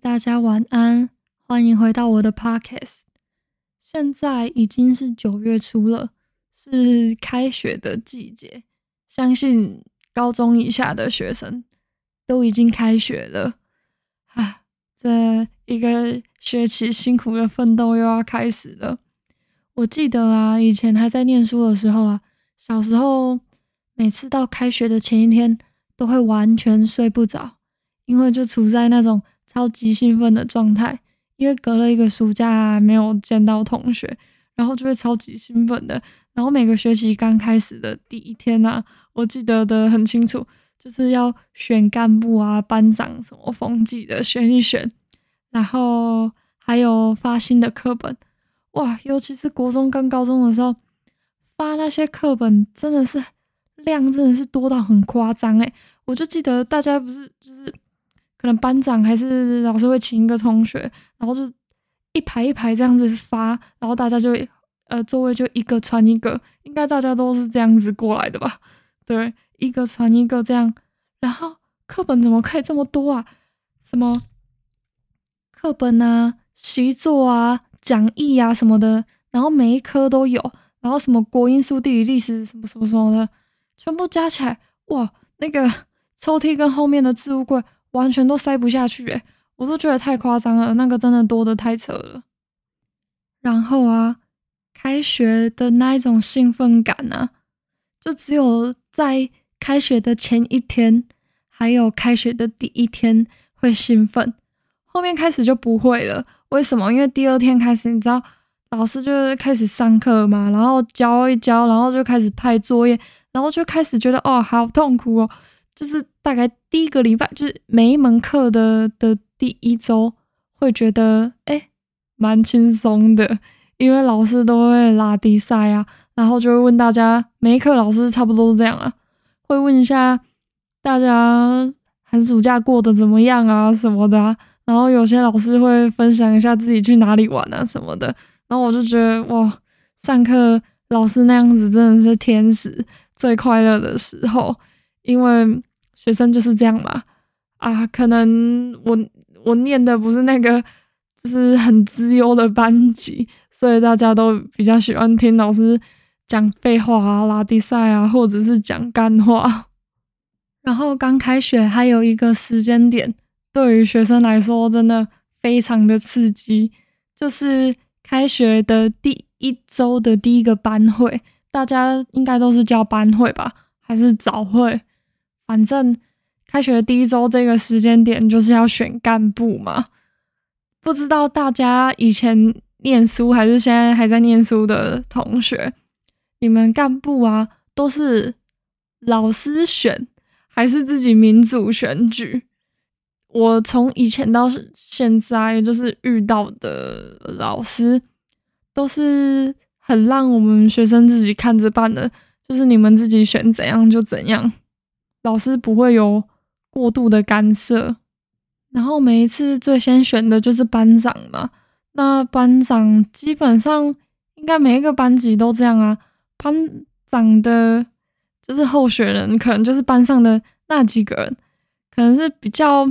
大家晚安，欢迎回到我的 podcast。现在已经是九月初了，是开学的季节，相信高中以下的学生都已经开学了。啊，这一个学期辛苦的奋斗又要开始了。我记得啊，以前还在念书的时候啊，小时候每次到开学的前一天，都会完全睡不着。因为就处在那种超级兴奋的状态，因为隔了一个暑假没有见到同学，然后就会超级兴奋的。然后每个学期刚开始的第一天啊，我记得的很清楚，就是要选干部啊、班长什么风纪的选一选，然后还有发新的课本，哇，尤其是国中跟高中的时候发那些课本，真的是量真的是多到很夸张诶，我就记得大家不是就是。可能班长还是老师会请一个同学，然后就一排一排这样子发，然后大家就呃座位就一个传一个，应该大家都是这样子过来的吧？对，一个传一个这样，然后课本怎么可以这么多啊？什么课本啊、习作啊、讲义啊什么的，然后每一科都有，然后什么国音数地理历史什么什么什么的，全部加起来，哇，那个抽屉跟后面的置物柜。完全都塞不下去诶，我都觉得太夸张了，那个真的多的太扯了。然后啊，开学的那一种兴奋感啊，就只有在开学的前一天，还有开学的第一天会兴奋，后面开始就不会了。为什么？因为第二天开始，你知道老师就开始上课嘛，然后教一教，然后就开始派作业，然后就开始觉得哦，好痛苦哦。就是大概第一个礼拜，就是每一门课的的第一周，会觉得哎，蛮轻松的，因为老师都会拉低赛啊，然后就会问大家，每一课老师差不多是这样啊，会问一下大家寒暑假过得怎么样啊什么的啊，然后有些老师会分享一下自己去哪里玩啊什么的，然后我就觉得哇，上课老师那样子真的是天使，最快乐的时候。因为学生就是这样嘛，啊，可能我我念的不是那个，就是很资优的班级，所以大家都比较喜欢听老师讲废话啊、拉低赛啊，或者是讲干话。然后刚开学还有一个时间点，对于学生来说真的非常的刺激，就是开学的第一周的第一个班会，大家应该都是叫班会吧，还是早会？反正开学第一周这个时间点就是要选干部嘛，不知道大家以前念书还是现在还在念书的同学，你们干部啊都是老师选还是自己民主选举？我从以前到现在，就是遇到的老师都是很让我们学生自己看着办的，就是你们自己选怎样就怎样。老师不会有过度的干涉，然后每一次最先选的就是班长嘛。那班长基本上应该每一个班级都这样啊。班长的就是候选人，可能就是班上的那几个人，可能是比较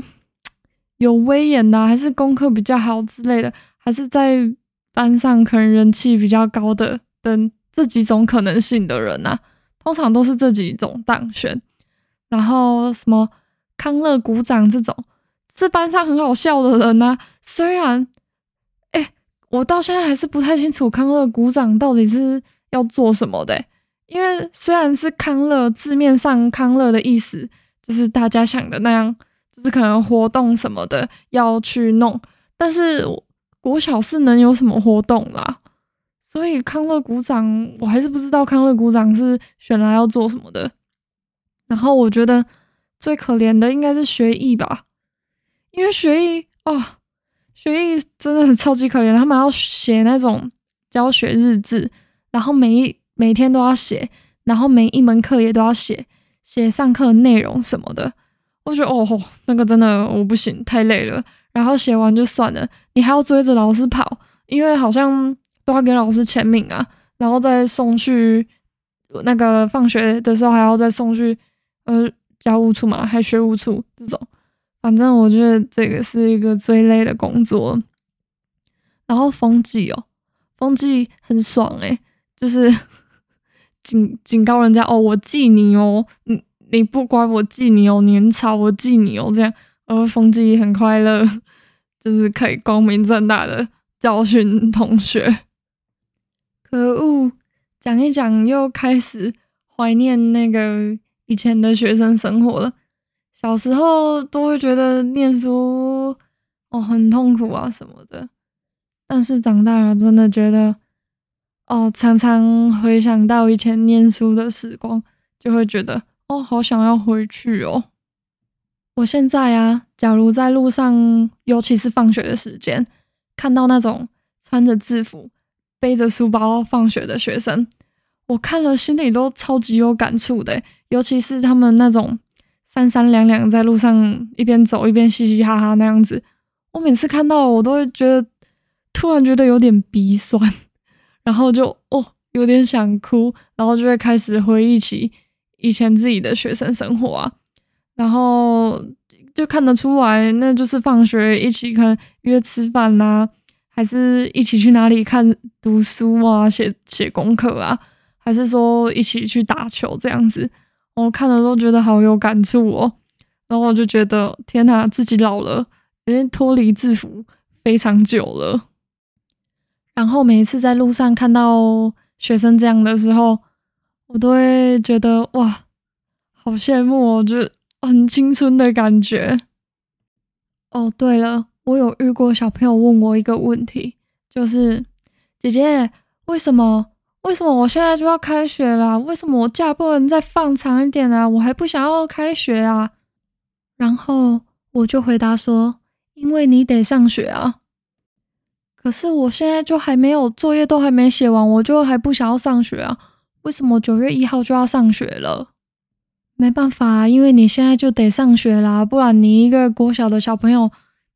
有威严的，还是功课比较好之类的，还是在班上可能人气比较高的等这几种可能性的人啊，通常都是这几种当选。然后什么康乐鼓掌这种是班上很好笑的人呢？虽然，哎，我到现在还是不太清楚康乐鼓掌到底是要做什么的。因为虽然是康乐字面上康乐的意思，就是大家想的那样，就是可能活动什么的要去弄，但是国小是能有什么活动啦？所以康乐鼓掌我还是不知道康乐鼓掌是选来要做什么的。然后我觉得最可怜的应该是学艺吧，因为学艺哦，学艺真的很超级可怜，他们要写那种教学日志，然后每一每天都要写，然后每一门课也都要写，写上课内容什么的。我觉得哦吼，那个真的我不行，太累了。然后写完就算了，你还要追着老师跑，因为好像都要给老师签名啊，然后再送去那个放学的时候还要再送去。呃，教务处嘛，还学务处这种，反正我觉得这个是一个最累的工作。然后风纪哦，风纪很爽诶，就是 警警告人家哦，我记你哦，你你不乖，我记你哦，你很吵，我记你哦，这样，而风纪很快乐，就是可以光明正大的教训同学。可恶，讲一讲又开始怀念那个以前的学生生活了。小时候都会觉得念书哦很痛苦啊什么的。但是长大了，真的觉得，哦，常常回想到以前念书的时光，就会觉得，哦，好想要回去哦。我现在啊，假如在路上，尤其是放学的时间，看到那种穿着制服、背着书包放学的学生，我看了心里都超级有感触的。尤其是他们那种三三两两在路上一边走一边嘻嘻哈哈那样子，我每次看到，我都会觉得。突然觉得有点鼻酸，然后就哦有点想哭，然后就会开始回忆起以前自己的学生生活啊，然后就看得出来，那就是放学一起可能约吃饭呐，还是一起去哪里看读书啊，写写功课啊，还是说一起去打球这样子，我看了都觉得好有感触哦，然后我就觉得天呐，自己老了，已经脱离制服非常久了。然后每一次在路上看到学生这样的时候，我都会觉得哇，好羡慕哦，就很青春的感觉。哦，对了，我有遇过小朋友问我一个问题，就是姐姐，为什么为什么我现在就要开学了？为什么我假不能再放长一点啊？我还不想要开学啊？然后我就回答说，因为你得上学啊。可是我现在就还没有作业都还没写完，我就还不想要上学啊？为什么九月一号就要上学了？没办法，因为你现在就得上学啦，不然你一个国小的小朋友，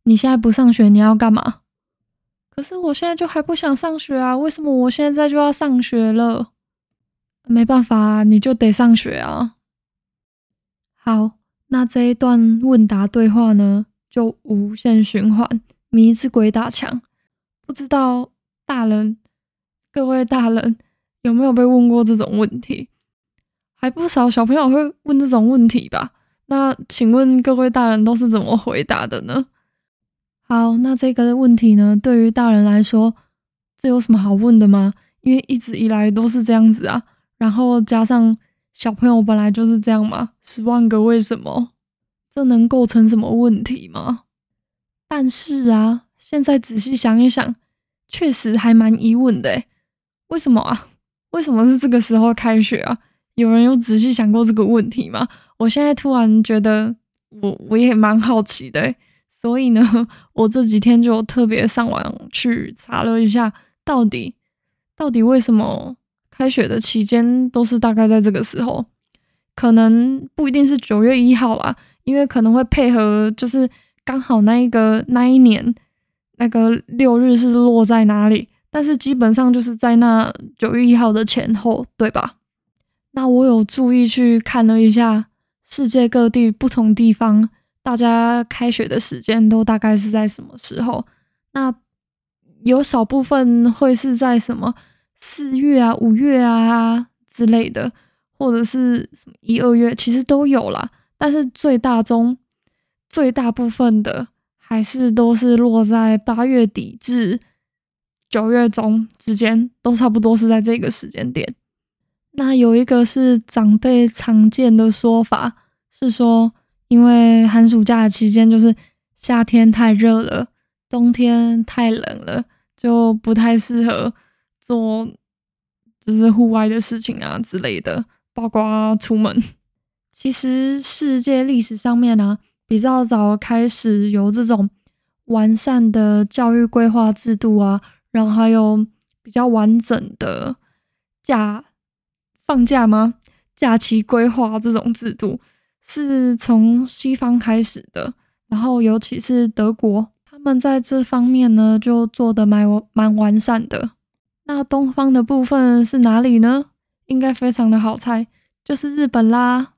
你现在不上学你要干嘛？可是我现在就还不想上学啊？为什么我现在就要上学了？没办法，你就得上学啊。好，那这一段问答对话呢，就无限循环，迷之鬼打墙。不知道大人，各位大人有没有被问过这种问题？还不少小朋友会问这种问题吧？那请问各位大人都是怎么回答的呢？好，那这个问题呢，对于大人来说，这有什么好问的吗？因为一直以来都是这样子啊。然后加上小朋友本来就是这样嘛，十万个为什么，这能构成什么问题吗？但是啊。现在仔细想一想，确实还蛮疑问的为什么啊？为什么是这个时候开学啊？有人有仔细想过这个问题吗？我现在突然觉得，我我也蛮好奇的，所以呢，我这几天就特别上网去查了一下，到底到底为什么开学的期间都是大概在这个时候？可能不一定是九月一号啦，因为可能会配合，就是刚好那一个那一年。那个六日是落在哪里？但是基本上就是在那九月一号的前后，对吧？那我有注意去看了一下世界各地不同地方，大家开学的时间都大概是在什么时候？那有少部分会是在什么四月啊、五月啊之类的，或者是什么一二月，其实都有啦。但是最大中最大部分的。还是都是落在八月底至九月中之间，都差不多是在这个时间点。那有一个是长辈常见的说法，是说因为寒暑假的期间就是夏天太热了，冬天太冷了，就不太适合做就是户外的事情啊之类的，包括出门。其实世界历史上面呢。比较早开始有这种完善的教育规划制度啊，然后还有比较完整的假放假吗？假期规划这种制度是从西方开始的，然后尤其是德国，他们在这方面呢就做的蛮蛮完善的。那东方的部分是哪里呢？应该非常的好猜，就是日本啦。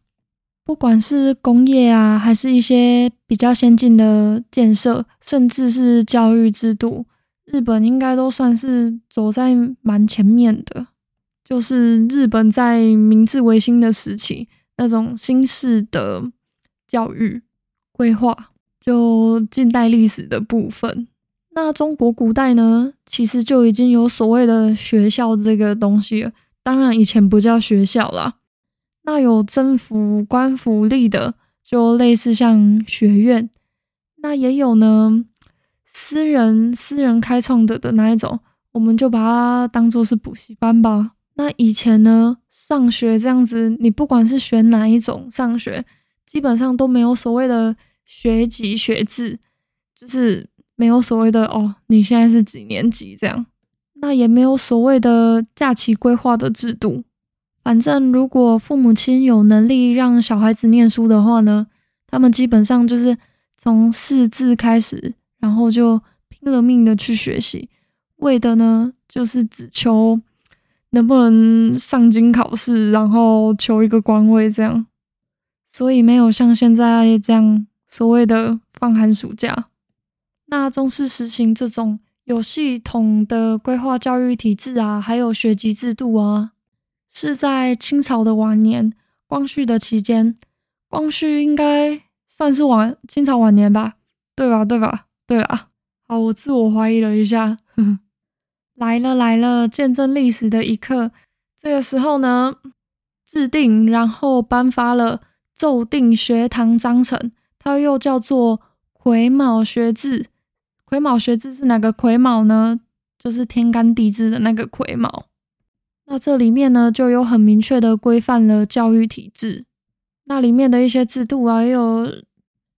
不管是工业啊，还是一些比较先进的建设，甚至是教育制度，日本应该都算是走在蛮前面的。就是日本在明治维新的时期，那种新式的教育规划，就近代历史的部分。那中国古代呢，其实就已经有所谓的学校这个东西了。当然，以前不叫学校啦。那有征服官府立的，就类似像学院。那也有呢，私人私人开创的的那一种，我们就把它当做是补习班吧。那以前呢，上学这样子，你不管是选哪一种上学，基本上都没有所谓的学籍学制，就是。没有所谓的哦，你现在是几年级这样？那也没有所谓的假期规划的制度。反正如果父母亲有能力让小孩子念书的话呢，他们基本上就是从识字开始，然后就拼了命的去学习，为的呢就是只求能不能上京考试，然后求一个官位这样。所以没有像现在这样所谓的放寒暑假。那中式实行这种有系统的规划教育体制啊，还有学籍制度啊，是在清朝的晚年，光绪的期间。光绪应该算是晚清朝晚年吧？对吧？对吧？对了，好，我自我怀疑了一下。呵呵来了来了，见证历史的一刻。这个时候呢，制定然后颁发了奏定学堂章程，它又叫做癸卯学制。癸卯学制是哪个癸卯呢？就是天干地支的那个癸卯。那这里面呢，就有很明确的规范了教育体制。那里面的一些制度啊，也有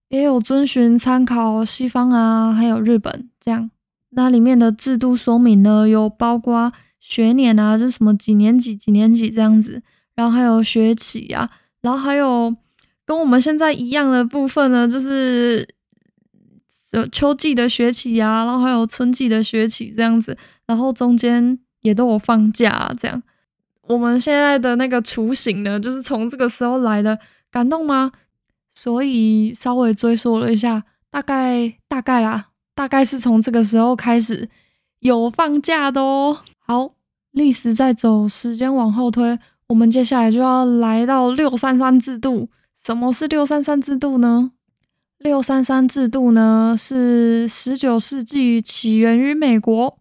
也有遵循参考西方啊，还有日本这样。那里面的制度说明呢，有包括学年啊，就什么几年级几年级这样子，然后还有学期啊，然后还有跟我们现在一样的部分呢，就是。就秋季的学期呀，然后还有春季的学期这样子，然后中间也都有放假这样。我们现在的那个雏形呢，就是从这个时候来的，感动吗？所以稍微追溯了一下，大概大概啦，大概是从这个时候开始有放假的哦。好，历史在走，时间往后推，我们接下来就要来到六三三制度。什么是六三三制度呢？六三三制度呢，是十九世纪起源于美国，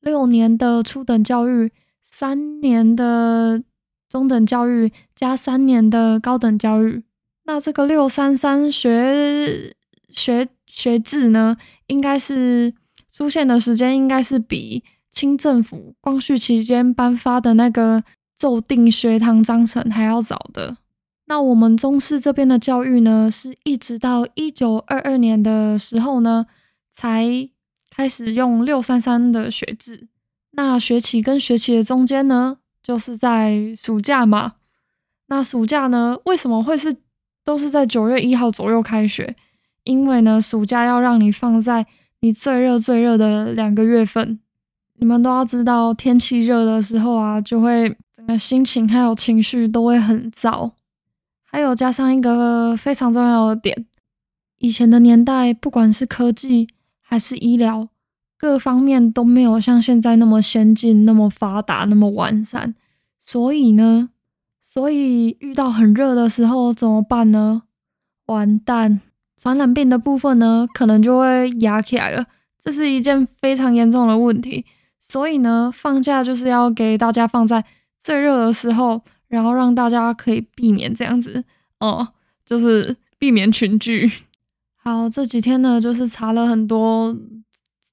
六年的初等教育，三年的中等教育，加三年的高等教育。那这个六三三学学学制呢，应该是出现的时间应该是比清政府光绪期间颁发的那个奏定学堂章程还要早的。那我们中式这边的教育呢，是一直到一九二二年的时候呢，才开始用六三三的学制。那学期跟学期的中间呢，就是在暑假嘛。那暑假呢，为什么会是都是在九月一号左右开学？因为呢，暑假要让你放在你最热最热的两个月份。你们都要知道，天气热的时候啊，就会整个心情还有情绪都会很糟。还有加上一个非常重要的点，以前的年代，不管是科技还是医疗，各方面都没有像现在那么先进、那么发达、那么完善。所以呢，所以遇到很热的时候怎么办呢？完蛋，传染病的部分呢，可能就会压起来了。这是一件非常严重的问题。所以呢，放假就是要给大家放在最热的时候。然后让大家可以避免这样子哦，就是避免群聚。好，这几天呢，就是查了很多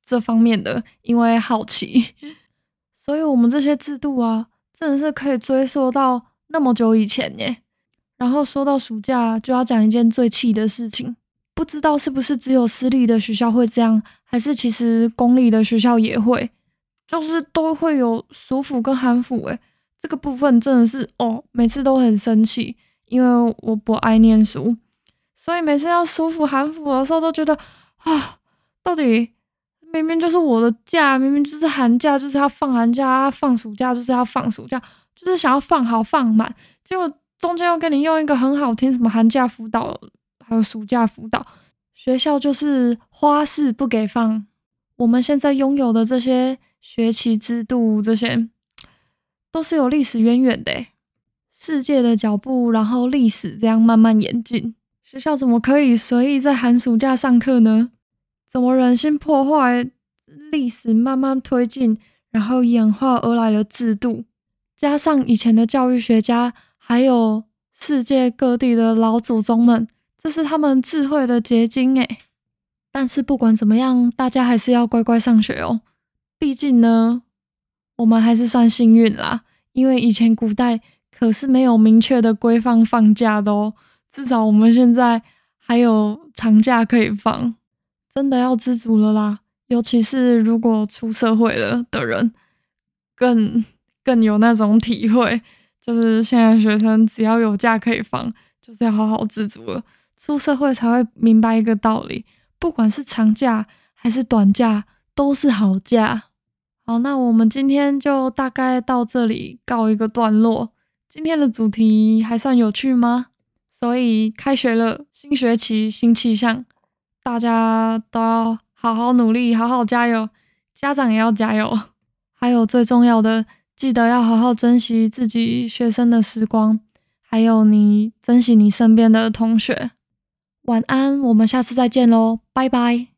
这方面的，因为好奇，所以我们这些制度啊，真的是可以追溯到那么久以前耶。然后说到暑假，就要讲一件最气的事情，不知道是不是只有私立的学校会这样，还是其实公立的学校也会，就是都会有暑辅跟寒辅诶。这个部分真的是哦，每次都很生气，因为我不爱念书，所以每次要舒服寒服的时候，都觉得啊，到底明明就是我的假，明明就是寒假，就是要放寒假，放暑假就是要放暑假，就是想要放好放满，结果中间又跟你用一个很好听什么寒假辅导，还有暑假辅导，学校就是花式不给放。我们现在拥有的这些学期制度，这些都是有历史渊源的。世界的脚步，然后历史这样慢慢演进，学校怎么可以随意在寒暑假上课呢？怎么忍心破坏历史慢慢推进，然后演化而来的制度？加上以前的教育学家，还有世界各地的老祖宗们，这是他们智慧的结晶诶。但是不管怎么样，大家还是要乖乖上学哦。毕竟呢，我们还是算幸运啦，因为以前古代。可是没有明确的规范放假的哦，至少我们现在还有长假可以放，真的要知足了啦。尤其是如果出社会了的人，更更有那种体会，就是现在学生只要有假可以放，就是要好好知足了。出社会才会明白一个道理，不管是长假还是短假，都是好假。好，那我们今天就大概到这里告一个段落。今天的主题还算有趣吗？所以开学了，新学期新气象，大家都要好好努力，好好加油，家长也要加油。还有最重要的，记得要好好珍惜自己学生的时光，还有你珍惜你身边的同学。晚安，我们下次再见喽，拜拜。